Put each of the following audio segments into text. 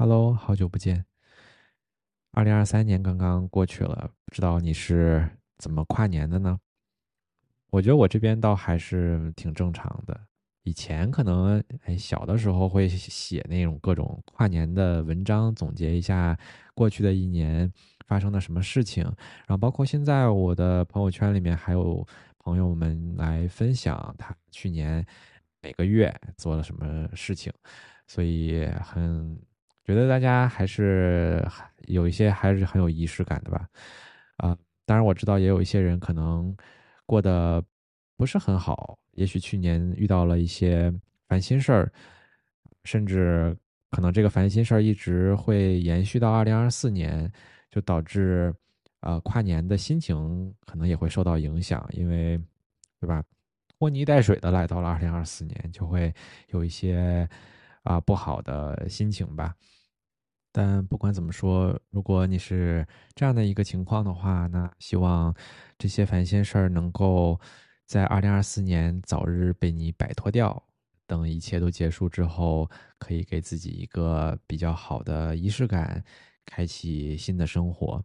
Hello，好久不见。二零二三年刚刚过去了，不知道你是怎么跨年的呢？我觉得我这边倒还是挺正常的。以前可能哎小的时候会写那种各种跨年的文章，总结一下过去的一年发生了什么事情，然后包括现在我的朋友圈里面还有朋友们来分享他去年每个月做了什么事情，所以很。觉得大家还是有一些还是很有仪式感的吧，啊，当然我知道也有一些人可能过得不是很好，也许去年遇到了一些烦心事儿，甚至可能这个烦心事儿一直会延续到二零二四年，就导致啊跨年的心情可能也会受到影响，因为对吧，拖泥带水的来到了二零二四年，就会有一些啊不好的心情吧。但不管怎么说，如果你是这样的一个情况的话，那希望这些烦心事儿能够在二零二四年早日被你摆脱掉。等一切都结束之后，可以给自己一个比较好的仪式感，开启新的生活。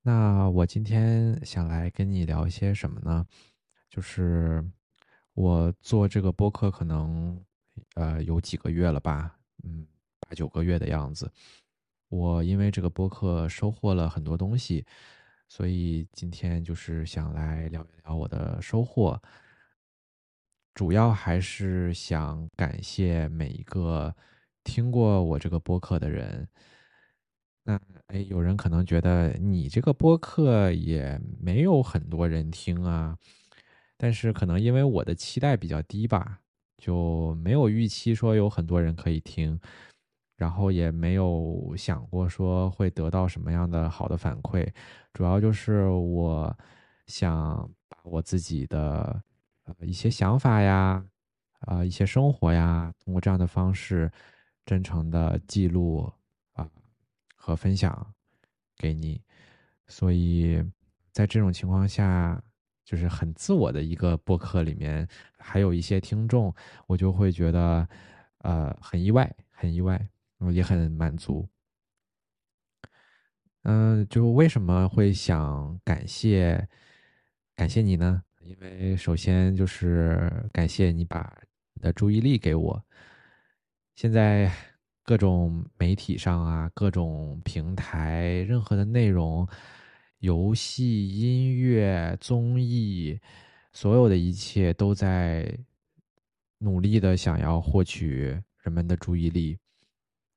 那我今天想来跟你聊一些什么呢？就是我做这个播客可能呃有几个月了吧，嗯。八九个月的样子，我因为这个播客收获了很多东西，所以今天就是想来聊一聊我的收获。主要还是想感谢每一个听过我这个播客的人。那哎，有人可能觉得你这个播客也没有很多人听啊，但是可能因为我的期待比较低吧，就没有预期说有很多人可以听。然后也没有想过说会得到什么样的好的反馈，主要就是我想把我自己的呃一些想法呀，啊一些生活呀，通过这样的方式真诚的记录啊和分享给你，所以在这种情况下，就是很自我的一个播客里面还有一些听众，我就会觉得呃很意外，很意外。我也很满足，嗯，就为什么会想感谢感谢你呢？因为首先就是感谢你把你的注意力给我。现在各种媒体上啊，各种平台，任何的内容，游戏、音乐、综艺，所有的一切都在努力的想要获取人们的注意力。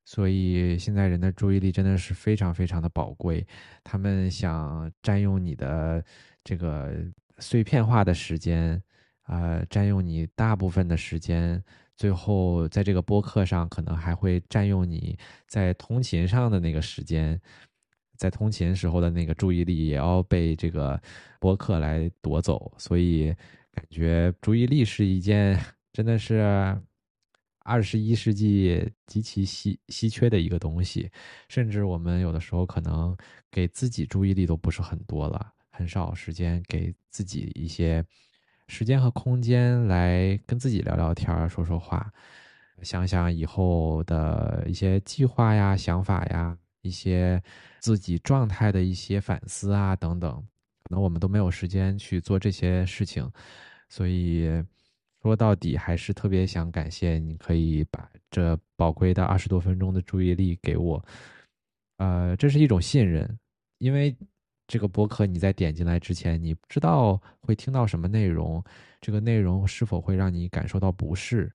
所以现在人的注意力真的是非常非常的宝贵，他们想占用你的这个碎片化的时间，呃，占用你大部分的时间，最后在这个播客上可能还会占用你在通勤上的那个时间，在通勤时候的那个注意力也要被这个播客来夺走，所以感觉注意力是一件 真的是。二十一世纪极其稀稀缺的一个东西，甚至我们有的时候可能给自己注意力都不是很多了，很少时间给自己一些时间和空间来跟自己聊聊天儿、说说话，想想以后的一些计划呀、想法呀，一些自己状态的一些反思啊等等，可能我们都没有时间去做这些事情，所以。说到底，还是特别想感谢你，可以把这宝贵的二十多分钟的注意力给我。呃，这是一种信任，因为这个博客你在点进来之前，你不知道会听到什么内容，这个内容是否会让你感受到不适。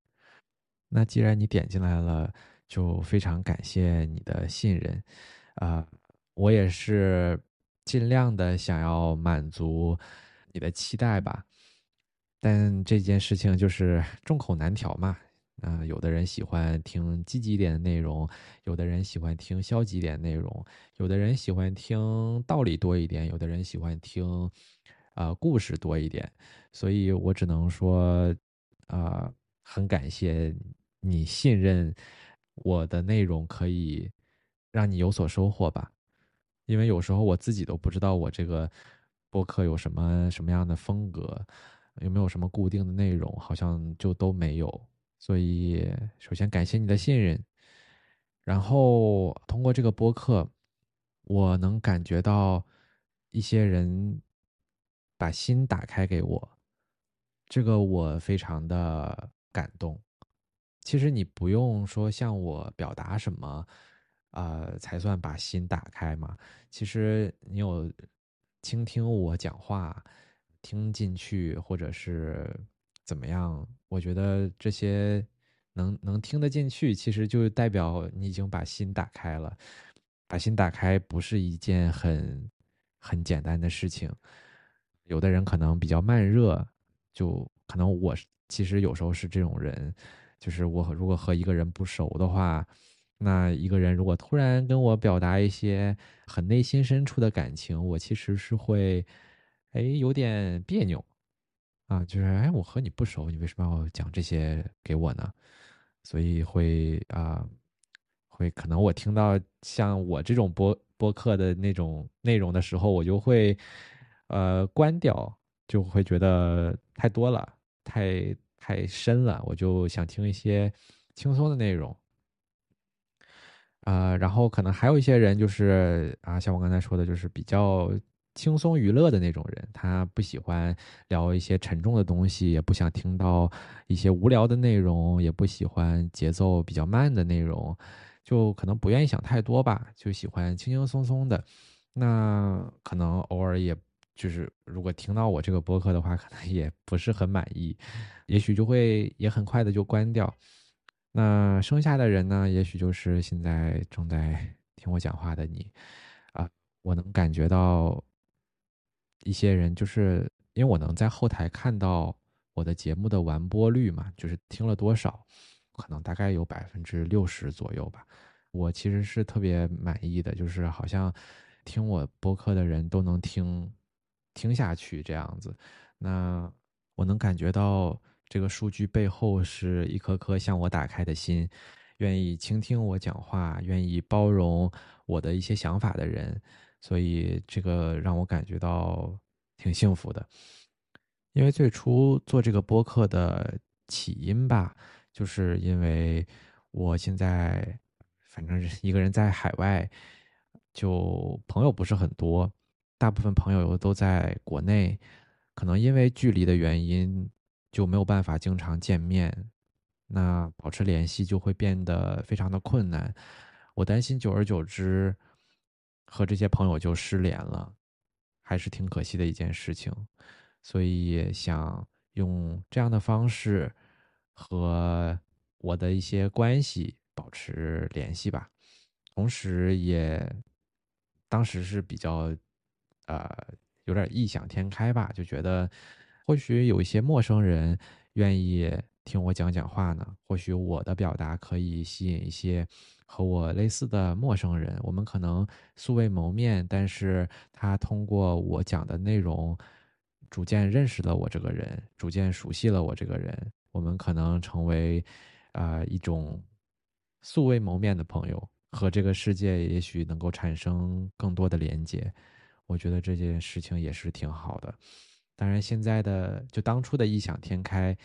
那既然你点进来了，就非常感谢你的信任。啊，我也是尽量的想要满足你的期待吧。但这件事情就是众口难调嘛，啊，有的人喜欢听积极点的内容，有的人喜欢听消极点内容，有的人喜欢听道理多一点，有的人喜欢听，啊，故事多一点，所以我只能说，啊，很感谢你信任我的内容可以让你有所收获吧，因为有时候我自己都不知道我这个播客有什么什么样的风格。有没有什么固定的内容？好像就都没有。所以，首先感谢你的信任。然后通过这个播客，我能感觉到一些人把心打开给我，这个我非常的感动。其实你不用说向我表达什么，呃，才算把心打开嘛。其实你有倾听我讲话，听进去，或者是怎么样，我觉得这些。能能听得进去，其实就代表你已经把心打开了。把心打开不是一件很很简单的事情。有的人可能比较慢热，就可能我其实有时候是这种人，就是我如果和一个人不熟的话，那一个人如果突然跟我表达一些很内心深处的感情，我其实是会哎有点别扭啊，就是哎我和你不熟，你为什么要讲这些给我呢？所以会啊，会可能我听到像我这种播播客的那种内容的时候，我就会呃关掉，就会觉得太多了，太太深了，我就想听一些轻松的内容。啊，然后可能还有一些人就是啊，像我刚才说的，就是比较。轻松娱乐的那种人，他不喜欢聊一些沉重的东西，也不想听到一些无聊的内容，也不喜欢节奏比较慢的内容，就可能不愿意想太多吧，就喜欢轻轻松松的。那可能偶尔也就是如果听到我这个播客的话，可能也不是很满意，也许就会也很快的就关掉。那剩下的人呢，也许就是现在正在听我讲话的你啊，我能感觉到。一些人就是因为我能在后台看到我的节目的完播率嘛，就是听了多少，可能大概有百分之六十左右吧。我其实是特别满意的，就是好像听我播客的人都能听听下去这样子。那我能感觉到这个数据背后是一颗颗向我打开的心，愿意倾听我讲话，愿意包容我的一些想法的人。所以这个让我感觉到挺幸福的，因为最初做这个播客的起因吧，就是因为我现在反正是一个人在海外，就朋友不是很多，大部分朋友都在国内，可能因为距离的原因就没有办法经常见面，那保持联系就会变得非常的困难，我担心久而久之。和这些朋友就失联了，还是挺可惜的一件事情，所以想用这样的方式和我的一些关系保持联系吧。同时，也当时是比较呃有点异想天开吧，就觉得或许有一些陌生人愿意听我讲讲话呢，或许我的表达可以吸引一些。和我类似的陌生人，我们可能素未谋面，但是他通过我讲的内容，逐渐认识了我这个人，逐渐熟悉了我这个人，我们可能成为，啊一种素未谋面的朋友，和这个世界也许能够产生更多的连接。我觉得这件事情也是挺好的。当然，现在的就当初的异想天开，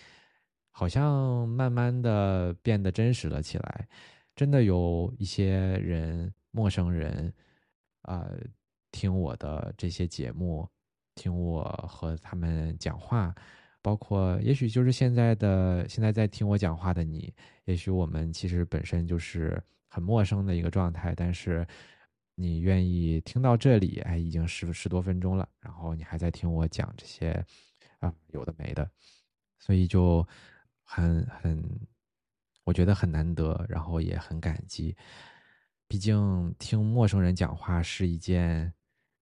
好像慢慢的变得真实了起来。真的有一些人，陌生人，啊，听我的这些节目，听我和他们讲话，包括也许就是现在的现在在听我讲话的你，也许我们其实本身就是很陌生的一个状态，但是你愿意听到这里，哎，已经十十多分钟了，然后你还在听我讲这些啊有的没的，所以就很很。我觉得很难得，然后也很感激。毕竟听陌生人讲话是一件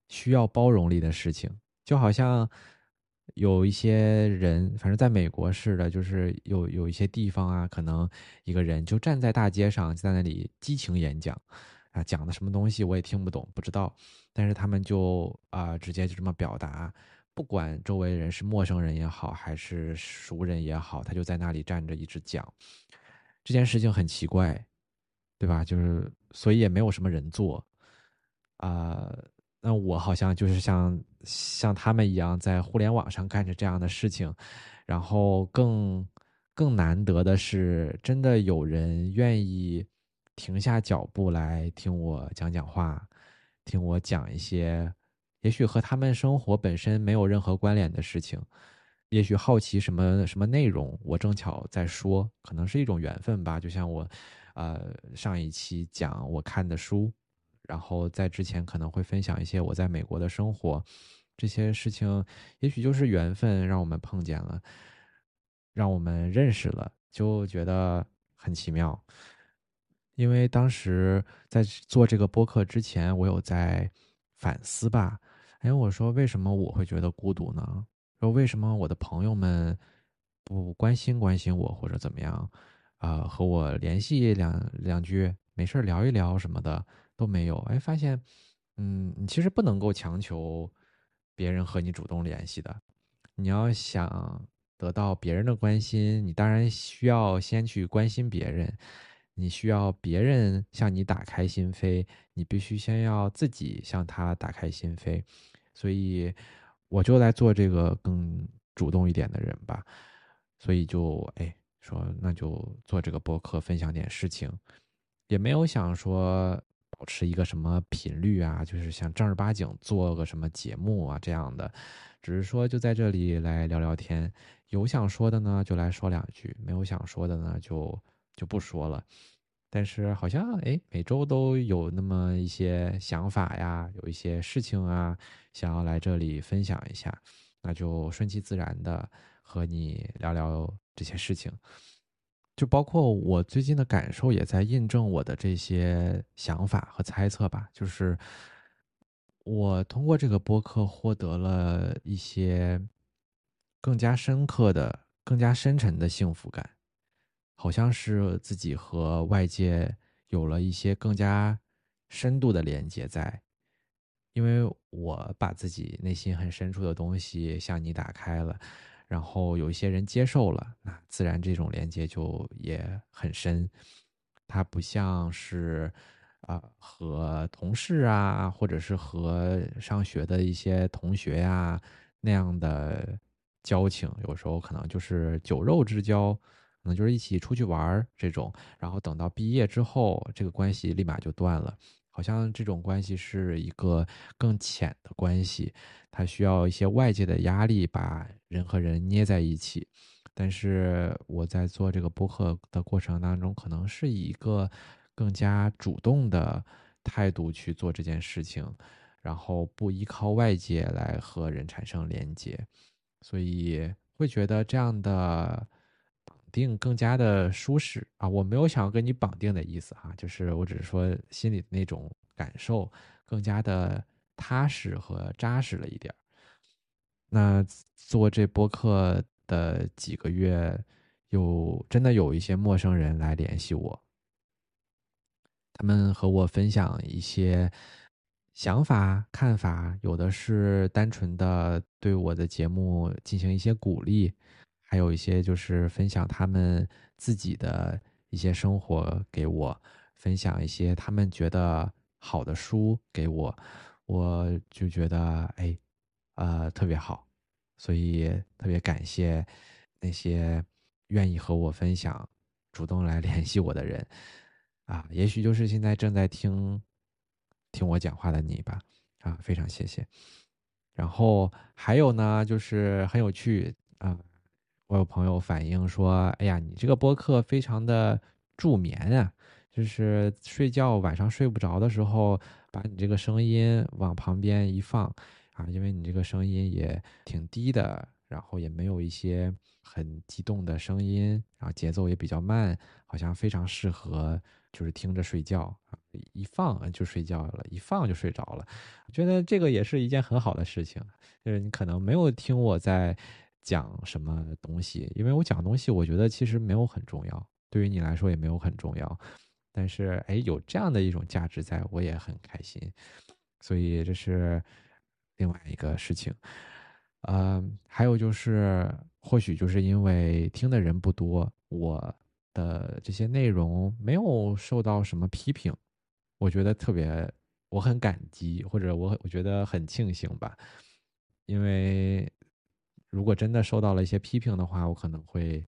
需要包容力的事情，就好像有一些人，反正在美国似的，就是有有一些地方啊，可能一个人就站在大街上，在那里激情演讲，啊，讲的什么东西我也听不懂，不知道，但是他们就啊，直接就这么表达，不管周围人是陌生人也好，还是熟人也好，他就在那里站着一直讲。这件事情很奇怪，对吧？就是所以也没有什么人做，啊，那我好像就是像像他们一样在互联网上干着这样的事情，然后更更难得的是，真的有人愿意停下脚步来听我讲讲话，听我讲一些也许和他们生活本身没有任何关联的事情，也许好奇什么什么内容，我正巧在说，可能是一种缘分吧。就像我，呃，上一期讲我看的书，然后在之前可能会分享一些我在美国的生活，这些事情也许就是缘分，让我们碰见了，让我们认识了，就觉得很奇妙。因为当时在做这个播客之前，我有在反思吧。哎，我说为什么我会觉得孤独呢？说为什么我的朋友们不关心关心我，或者怎么样？啊，和我联系两两句，没事聊一聊什么的都没有。哎，发现，嗯，你其实不能够强求别人和你主动联系的。你要想得到别人的关心，你当然需要先去关心别人。你需要别人向你打开心扉，你必须先要自己向他打开心扉。所以，我就来做这个更主动一点的人吧。所以就哎说，那就做这个博客，分享点事情，也没有想说保持一个什么频率啊，就是想正儿八经做个什么节目啊这样的。只是说就在这里来聊聊天，有想说的呢就来说两句，没有想说的呢就。就不说了，但是好像哎，每周都有那么一些想法呀，有一些事情啊，想要来这里分享一下，那就顺其自然的和你聊聊这些事情。就包括我最近的感受，也在印证我的这些想法和猜测吧。就是我通过这个播客获得了一些更加深刻的、更加深沉的幸福感。好像是自己和外界有了一些更加深度的连接在，因为我把自己内心很深处的东西向你打开了，然后有一些人接受了，那自然这种连接就也很深。它不像是啊和同事啊，或者是和上学的一些同学呀那样的交情，有时候可能就是酒肉之交。可能就是一起出去玩这种，然后等到毕业之后，这个关系立马就断了。好像这种关系是一个更浅的关系，它需要一些外界的压力把人和人捏在一起。但是我在做这个播客的过程当中，可能是以一个更加主动的态度去做这件事情，然后不依靠外界来和人产生连接，所以会觉得这样的。定更加的舒适啊！我没有想要跟你绑定的意思哈，就是我只是说心里那种感受更加的踏实和扎实了一点那做这播客的几个月，有真的有一些陌生人来联系我，他们和我分享一些想法、看法，有的是单纯的对我的节目进行一些鼓励。还有一些就是分享他们自己的一些生活给我，分享一些他们觉得好的书给我，我就觉得哎，呃，特别好，所以特别感谢那些愿意和我分享、主动来 联系我的人啊，也许就是现在正在听听我讲话的你吧，啊，非常谢谢。然后还有呢，就是很有趣啊。我有朋友反映说：“哎呀，你这个播客非常的助眠啊，就是睡觉晚上睡不着的时候，把你这个声音往旁边一放啊，因为你这个声音也挺低的，然后也没有一些很激动的声音，然后节奏也比较慢，好像非常适合就是听着睡觉啊，一放就睡觉了，一放就睡着了。我觉得这个也是一件很好的事情，就是你可能没有听我在。”讲什么东西？因为我讲东西，我觉得其实没有很重要，对于你来说也没有很重要。但是，哎，有这样的一种价值，在我也很开心。所以这是另外一个事情。嗯，还有就是，或许就是因为听的人不多，我的这些内容没有受到什么批评，我觉得特别，我很感激，或者我我觉得很庆幸吧，因为。如果真的受到了一些批评的话，我可能会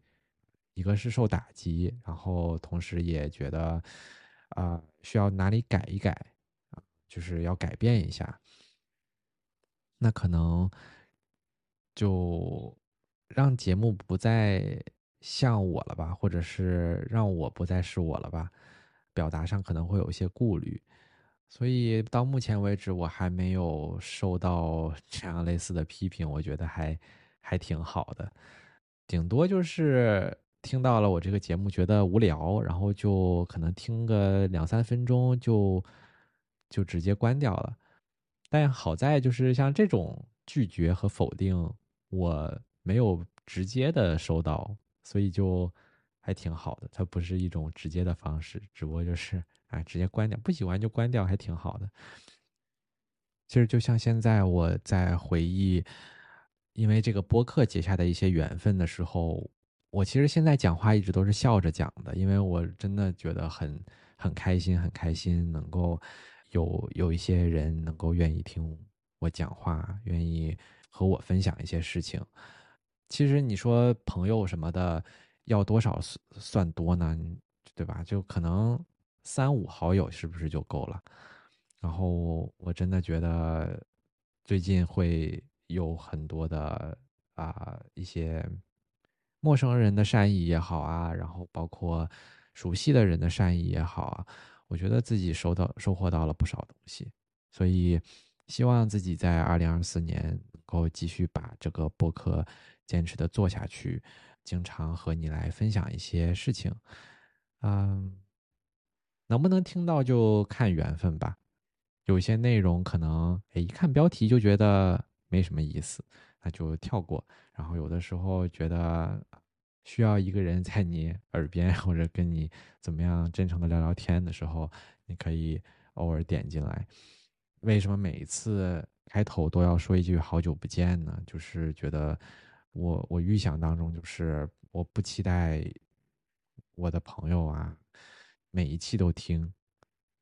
一个是受打击，然后同时也觉得啊需要哪里改一改啊，就是要改变一下，那可能就让节目不再像我了吧，或者是让我不再是我了吧，表达上可能会有一些顾虑。所以到目前为止，我还没有收到 这样类似的批评，我觉得还还挺好的。顶多就是听到了我这个节目觉得无聊，然后就可能听个两三分钟就就直接关掉了。但好在就是像这种拒绝和否定，我没有直接的收到，所以就还挺好的。它不是一种直接的方式，只不过就是。哎，直接关掉，不喜欢就关掉，还挺好的。其实就像现在我在回忆，因为这个播客结下的一些缘分的时候，我其实现在讲话一直都是笑着讲的，因为我真的觉得很很开心，很开心能够有有一些人能够愿意听我讲话，愿意和我分享一些事情。其实你说朋友什么的，要多少算算多呢？对吧？就可能。三五好友是不是就够了？然后我真的觉得最近会有很多的啊一些陌生人的善意也好啊，然后包括熟悉的人的善意也好啊，我觉得自己收到收获到了不少东西，所以希望自己在二零二四年能够继续把这个博客坚持的做下去，经常和你来分享一些事情，嗯。能不能听到就看缘分吧，有些内容可能哎一看标题就觉得没什么意思，那就跳过。然后有的时候觉得需要一个人在你耳边或者跟你怎么样真诚的聊聊天的时候，你可以偶尔点进来。为什么每一次开头都要说一句好久不见呢？就是觉得我我预想当中就是我不期待我的朋友啊。每一期都听，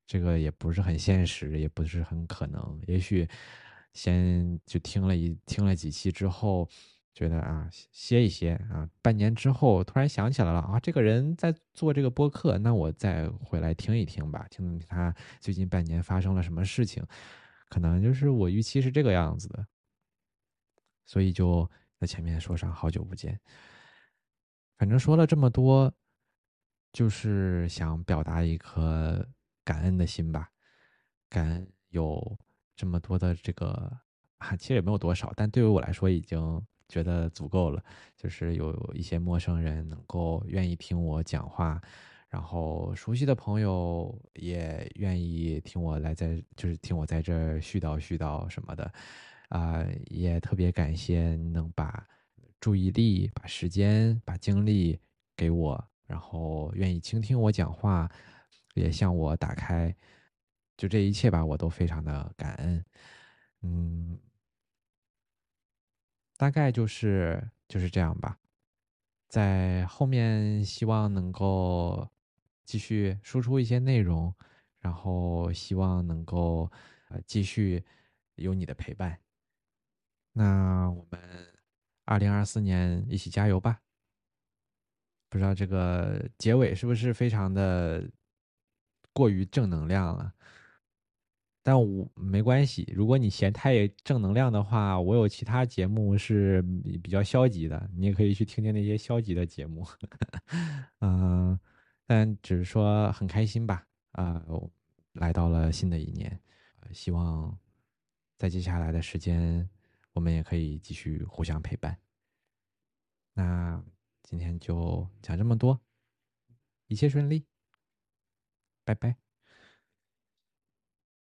这个也不是很现实，也不是很可能。也许先就听了一听了几期之后，觉得啊歇一歇啊，半年之后突然想起来了啊，这个人在做这个播客，那我再回来听一听吧，听听他最近半年发生了什么事情。可能就是我预期是这个样子的，所以就在前面说上好久不见。反正说了这么多。就是想表达一颗感恩的心吧，感恩有这么多的这个啊，其实也没有多少，但对于我来说已经觉得足够了。就是有一些陌生人能够愿意听我讲话，然后熟悉的朋友也愿意听我来在，就是听我在这絮叨絮叨什么的，啊，也特别感谢能把注意力、把时间、把精力给我。然后愿意倾听我讲话，也向我打开，就这一切吧，我都非常的感恩。嗯，大概就是就是这样吧。在后面希望能够继续输出一些内容，然后希望能够呃继续有你的陪伴。那我们二零二四年一起加油吧！不知道这个结尾是不是非常的过于正能量了？但我没关系，如果你嫌太正能量的话，我有其他节目是比较消极的，你也可以去听听那些消极的节目。嗯，但只是说很开心吧。啊，来到了新的一年，希望在接下来的时间，我们也可以继续互相陪伴。那。今天就讲这么多，一切顺利，拜拜。